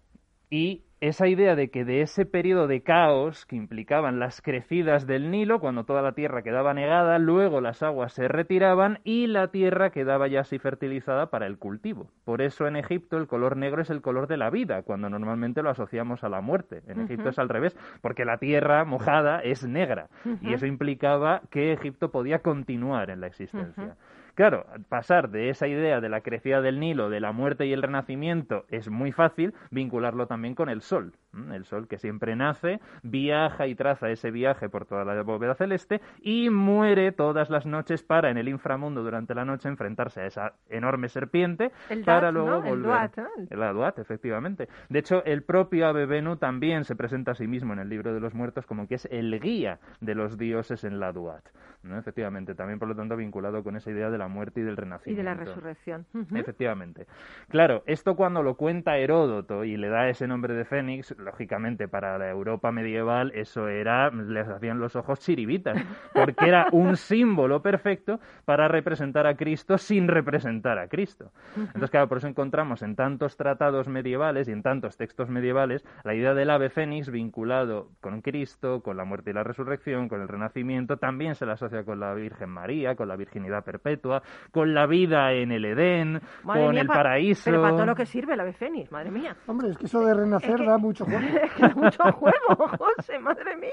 Y esa idea de que de ese periodo de caos que implicaban las crecidas del Nilo, cuando toda la tierra quedaba negada, luego las aguas se retiraban y la tierra quedaba ya así fertilizada para el cultivo. Por eso en Egipto el color negro es el color de la vida, cuando normalmente lo asociamos a la muerte. En Egipto es al revés, porque la tierra mojada es negra y eso implicaba que Egipto podía continuar en la existencia. Claro, pasar de esa idea de la crecida del Nilo, de la muerte y el renacimiento, es muy fácil vincularlo también con el Sol. El Sol que siempre nace, viaja y traza ese viaje por toda la bóveda celeste y muere todas las noches para en el inframundo durante la noche enfrentarse a esa enorme serpiente El para Duat, luego ¿no? El volver. Duat, ¿no? El Aduat, efectivamente. De hecho, el propio Ave Venu también se presenta a sí mismo en el libro de los muertos como que es el guía de los dioses en la Duat. ¿no? Efectivamente, también por lo tanto vinculado con esa idea de la muerte y del Y renacimiento. de la resurrección. Efectivamente. Claro, esto cuando lo cuenta Heródoto y le da ese nombre de Fénix, lógicamente para la Europa medieval eso era, les hacían los ojos chiribitas, porque era un <laughs> símbolo perfecto para representar a Cristo sin representar a Cristo. Entonces, claro, por eso encontramos en tantos tratados medievales y en tantos textos medievales la idea del ave Fénix vinculado con Cristo, con la muerte y la resurrección, con el renacimiento, también se la asocia con la Virgen María, con la virginidad perpetua, con la vida en el Edén, Madre con mía, el pa- paraíso. Pero para todo lo que sirve la ave fénix, madre mía. Hombre, es que eso de renacer que- da mucho <laughs> mucho juego, <laughs> José, madre mía.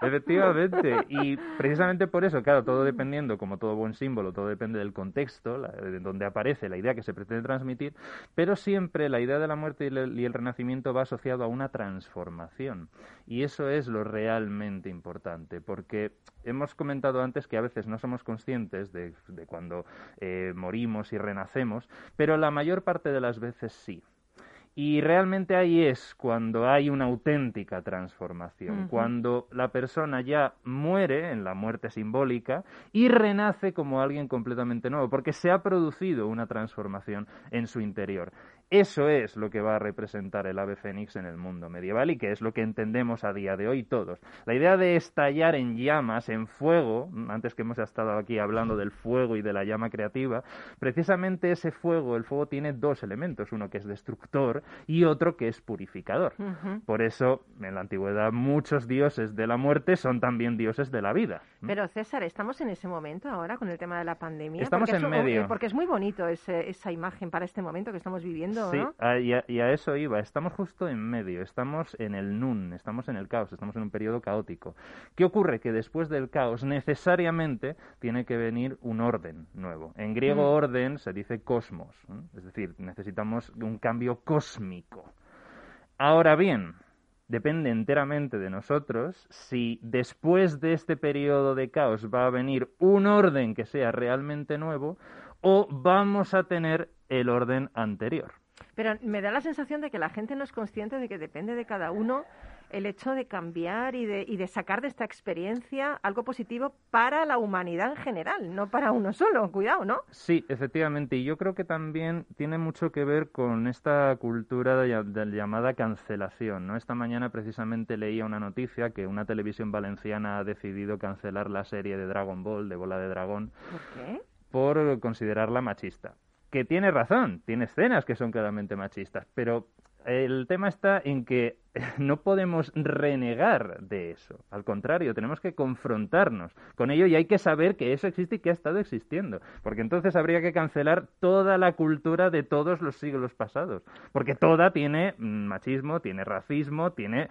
Efectivamente, y <laughs> precisamente por eso, claro, todo dependiendo, como todo buen símbolo, todo depende del contexto, la- de donde aparece la idea que se pretende transmitir, pero siempre la idea de la muerte y el, y el renacimiento va asociado a una transformación. Y eso es lo realmente importante, porque hemos comentado antes que a veces no somos conscientes de, de cuando eh, morimos y renacemos, pero la mayor parte de las veces sí. Y realmente ahí es cuando hay una auténtica transformación, cuando la persona ya muere en la muerte simbólica y renace como alguien completamente nuevo, porque se ha producido una transformación en su interior. Eso es lo que va a representar el ave fénix en el mundo medieval y que es lo que entendemos a día de hoy todos. La idea de estallar en llamas, en fuego, antes que hemos estado aquí hablando del fuego y de la llama creativa, precisamente ese fuego, el fuego tiene dos elementos, uno que es destructor y otro que es purificador. Por eso, en la antigüedad, muchos dioses de la muerte son también dioses de la vida. Pero César, estamos en ese momento ahora con el tema de la pandemia. Estamos porque en medio. eh, Porque es muy bonito ese- esa imagen para este momento que estamos viviendo, Sí, ¿no? a- y, a, y a eso iba. Estamos justo en medio, estamos en el nun, estamos en el caos, estamos en un periodo caótico. ¿Qué ocurre? Que después del caos necesariamente tiene que venir un orden nuevo. En griego Mm. orden se dice cosmos, es decir, necesitamos un cambio cósmico. Ahora bien, depende enteramente de nosotros si después de este periodo de caos va a venir un orden que sea realmente nuevo o vamos a tener el orden anterior. Pero me da la sensación de que la gente no es consciente de que depende de cada uno el hecho de cambiar y de, y de sacar de esta experiencia algo positivo para la humanidad en general, no para uno solo. Cuidado, ¿no? Sí, efectivamente, y yo creo que también tiene mucho que ver con esta cultura de, de llamada cancelación, ¿no? Esta mañana precisamente leía una noticia que una televisión valenciana ha decidido cancelar la serie de Dragon Ball, de Bola de Dragón, ¿Por qué? por considerarla machista. Que tiene razón, tiene escenas que son claramente machistas, pero el tema está en que <laughs> no podemos renegar de eso. Al contrario, tenemos que confrontarnos con ello y hay que saber que eso existe y que ha estado existiendo. Porque entonces habría que cancelar toda la cultura de todos los siglos pasados. Porque toda tiene mm, machismo, tiene racismo, tiene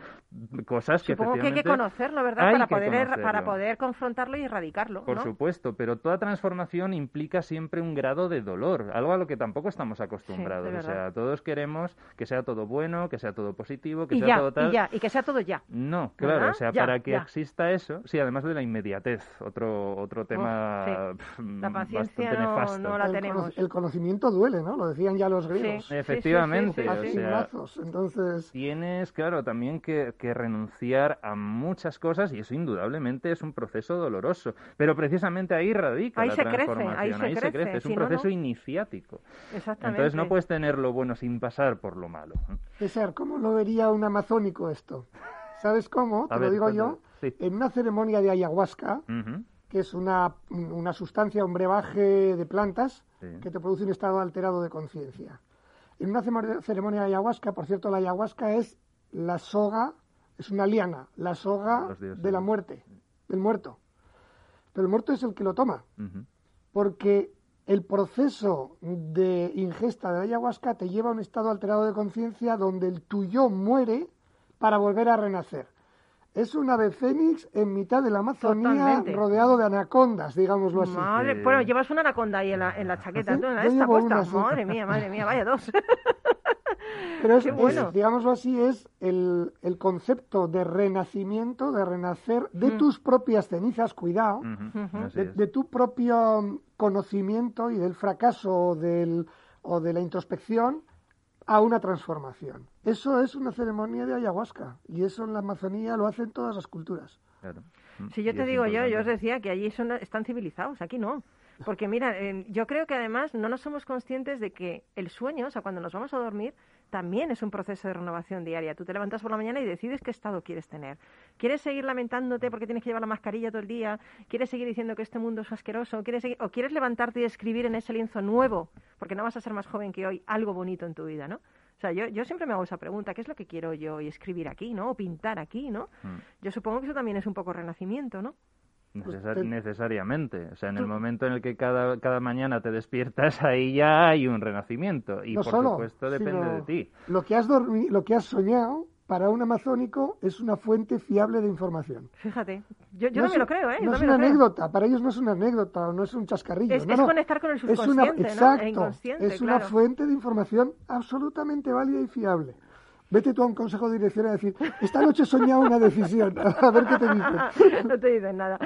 cosas que Supongo que hay que conocerlo, ¿verdad? Para poder, er- para poder confrontarlo y erradicarlo, Por ¿no? supuesto, pero toda transformación implica siempre un grado de dolor, algo a lo que tampoco estamos acostumbrados. o sea, todos queremos que sea todo bueno, que sea todo positivo, que Y sea todo tal. y ya, y que sea todo ya. No, claro, ¿Verdad? o sea, Ya, para que ya. exista eso, sí, además de la inmediatez, otro otro tema sí. La paciencia bastante no- nefasto. no la el, tenemos. cono- el conocimiento duele, ¿no? Lo decían ya los griegos. Sí. Efectivamente, sí, sí, o sea. Entonces, tienes, claro, también que, que renunciar a muchas cosas y eso indudablemente es un proceso doloroso. Pero precisamente ahí radica Ahí la se crece, transformación, ahí se crece, crece, es si un no, no. proceso iniciático. Exactamente. Entonces no puedes tener lo bueno sin pasar por lo malo. César, ¿cómo lo vería un amazónico esto? ¿Sabes cómo? A Te ver, lo digo yo. Sí. En una ceremonia de ayahuasca, que es una, una sustancia, un brebaje de plantas Sí. que te produce un estado alterado de conciencia. En una ceremonia de ayahuasca, por cierto, la ayahuasca es la soga, es una liana, la soga de la muerte, del muerto. Pero el muerto es el que lo toma, porque el proceso de ingesta de ayahuasca te lleva a un estado alterado de conciencia donde el tuyo muere para volver a renacer. Es un ave fénix en mitad de la Amazonía Totalmente. rodeado de anacondas, digámoslo así. Madre, Sí. bueno, llevas una anaconda ahí en la, en la chaqueta, ¿Sí? tú, en la Yo esta puesta. una, sí. Madre mía, madre mía, vaya dos. <laughs> Pero es, bueno. es, digámoslo así, es el, el concepto de renacimiento, de renacer de Mm. tus propias cenizas, cuidado, de, de tu propio conocimiento y del fracaso o, del, o de la introspección a una transformación. Eso es una ceremonia de ayahuasca y eso en la Amazonía lo hacen todas las culturas. Claro. Si yo te digo yo, yo os decía que allí son, están civilizados, aquí no. Porque mira, eh, yo creo que además no nos somos conscientes de que el sueño, o sea, cuando nos vamos a dormir, también es un proceso de renovación diaria. Tú te levantas por la mañana y decides qué estado quieres tener. ¿Quieres seguir lamentándote porque tienes que llevar la mascarilla todo el día? ¿Quieres seguir diciendo que este mundo es asqueroso? ¿Quieres seguir- ¿O quieres levantarte y escribir en ese lienzo nuevo? Porque no vas a ser más joven que hoy, algo bonito en tu vida, ¿no? O sea, yo, yo siempre me hago esa pregunta, ¿qué es lo que quiero yo y escribir aquí, ¿no? O pintar aquí, ¿no? Mm. Yo supongo que eso también es un poco renacimiento, ¿no? Necesar- Te- necesariamente. O sea, en el momento en el que cada, cada mañana te despiertas, <laughs> ahí ya hay un renacimiento. Y no por solo, supuesto depende de ti. Lo que, has dormi- lo que has soñado para un amazónico es una fuente fiable de información. Fíjate, yo, yo No no, me es- lo creo, ¿eh? No es una lo creo. anécdota, para ellos no es una anécdota o no es un chascarrillo. Es, no, es no. conectar con el Es una, subconsciente, ¿no? exacto, E inconsciente, es una claro. fuente de información absolutamente válida y fiable. Vete tú a un consejo de dirección a decir, esta noche he soñado una decisión, <laughs> a ver qué te dicen. <laughs> no te dicen nada.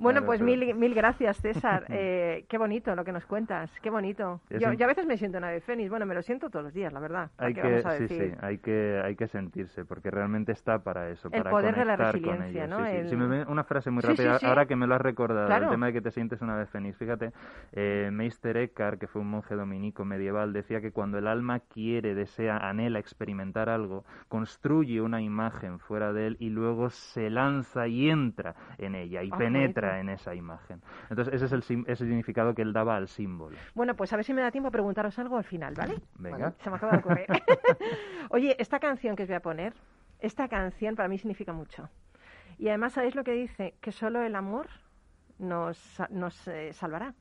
Bueno, Claro, pues pero- mil, mil gracias, César. Eh, qué bonito lo que nos cuentas, qué bonito. Yo, un- yo a veces me siento una de Fénix, bueno, me lo siento todos los días, la verdad. ¿para Hay que, vamos a sí, decir? sí, hay que, hay que sentirse, porque realmente está para eso, El para poder de la resiliencia. ¿no? Sí, sí. El- Si me una frase muy Sí, sí, rápida, sí. ahora que me lo has recordado, Claro. el tema de que te sientes una vez feliz. Fíjate, eh, Meister Eckhart, que fue un monje dominico medieval, decía que cuando el alma quiere, desea, anhela experimentar algo, construye una imagen fuera de él y luego se lanza y entra en ella y Ah, penetra bonito. en esa imagen. Entonces, ese es el, ese significado que él daba al símbolo. Bueno, pues a ver si me da tiempo a preguntaros algo al final, ¿vale? Venga. Se me acaba de ocurrir. <laughs> Oye, esta canción que os voy a poner, esta canción para mí significa mucho. Y además, ¿sabéis lo que dice? Que solo el amor nos, nos eh, salvará.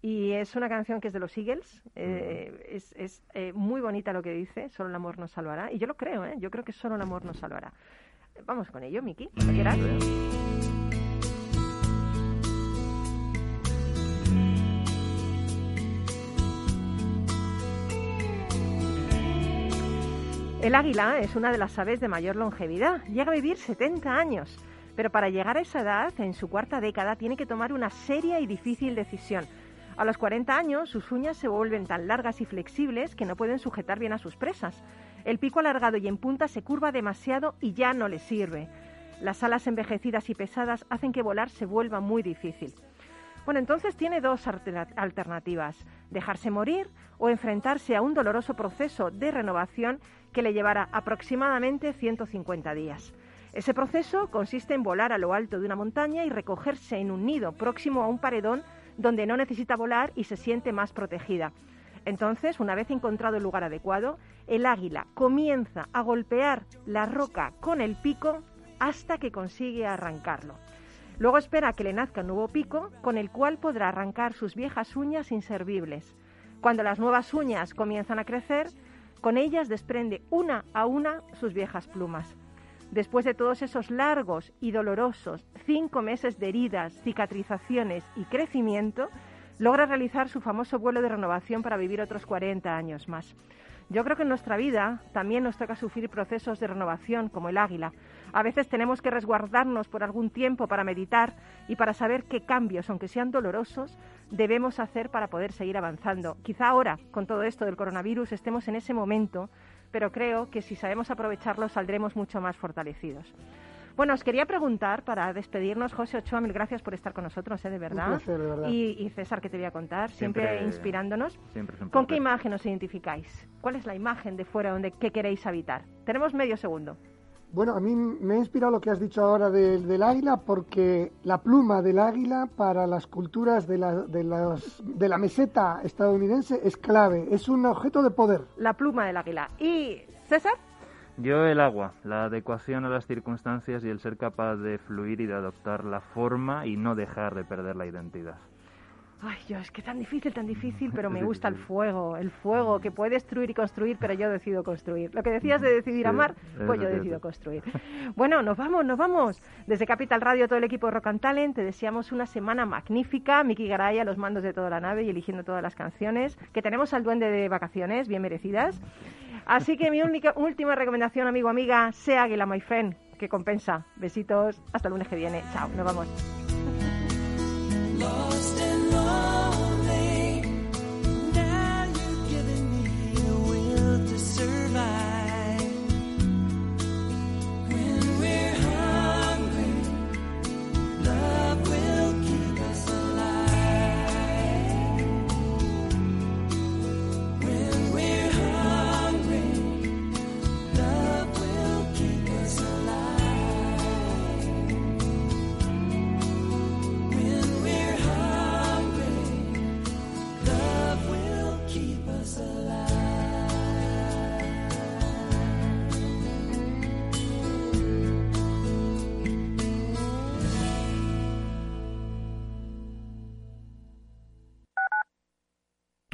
Y es una canción que es de los Eagles. eh, es es eh, muy bonita lo que dice, solo el amor nos salvará. Y yo lo creo, ¿eh? Yo creo que solo el amor nos salvará. Vamos con ello, Miki, cuando quieras. El águila es una de las aves de mayor longevidad. Llega a vivir 70 años. Pero para llegar a esa edad, en su cuarta década, tiene que tomar una seria y difícil decisión. A los 40 años, sus uñas se vuelven tan largas y flexibles que no pueden sujetar bien a sus presas. El pico alargado y en punta se curva demasiado y ya no le sirve. Las alas envejecidas y pesadas hacen que volar se vuelva muy difícil. Bueno, entonces tiene dos alterna- alternativas, dejarse morir o enfrentarse a un doloroso proceso de renovación que le llevará aproximadamente 150 días. Ese proceso consiste en volar a lo alto de una montaña y recogerse en un nido próximo a un paredón donde no necesita volar y se siente más protegida. Entonces, una vez encontrado el lugar adecuado, el águila comienza a golpear la roca con el pico hasta que consigue arrancarlo. Luego espera que le nazca un nuevo pico con el cual podrá arrancar sus viejas uñas inservibles. Cuando las nuevas uñas comienzan a crecer, con ellas desprende una a una sus viejas plumas. Después de todos esos largos y dolorosos cinco meses de heridas, cicatrizaciones y crecimiento, logra realizar su famoso vuelo de renovación para vivir otros 40 años más. Yo creo que en nuestra vida también nos toca sufrir procesos de renovación como el águila. A veces tenemos que resguardarnos por algún tiempo para meditar y para saber qué cambios, aunque sean dolorosos, debemos hacer para poder seguir avanzando. Quizá ahora, con todo esto del coronavirus, estemos en ese momento, pero creo que si sabemos aprovecharlo saldremos mucho más fortalecidos. Bueno, os quería preguntar para despedirnos, José Ochoa, mil gracias por estar con nosotros, ¿eh? de verdad. placer, de verdad. Y, y César, que te voy a contar, siempre, Siempre- inspirándonos. Siempre es un ¿Con qué imagen os identificáis? ¿Cuál es la imagen de fuera donde que queréis habitar? Tenemos medio segundo. Bueno, a mí me ha inspirado lo que has dicho ahora del, del águila, porque la pluma del águila para las culturas de la, de, las- de la meseta estadounidense es clave, es un objeto de poder. La pluma del águila. ¿Y César? Yo el agua, la adecuación a las circunstancias y el ser capaz de fluir y de adoptar la forma y no dejar de perder la identidad. Ay, yo, es que tan difícil, tan difícil, pero me <laughs> gusta el fuego, el fuego que puede destruir y construir, pero yo decido construir. Lo que decías de decidir Sí, amar, es pues yo cierto. decido construir. Bueno, nos vamos, nos vamos. Desde Capital Radio, todo el equipo de Rock and Talent, te deseamos una semana magnífica. Miki Garay a los mandos de toda la nave y eligiendo todas las canciones. Que tenemos al duende de vacaciones, bien merecidas. Así que mi única, última recomendación, amigo, amiga, sea águila, my friend, que compensa. Besitos, hasta el lunes que viene. Chao, nos vamos. oh.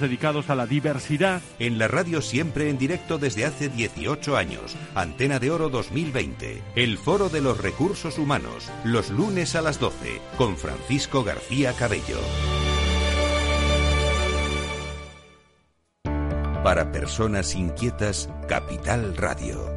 dedicados a la diversidad. En la radio siempre en directo desde hace 18 años. Antena de Oro 2020. El Foro de los Recursos Humanos. Los lunes a las 12. Con Francisco García Cabello. Para personas inquietas, Capital Radio.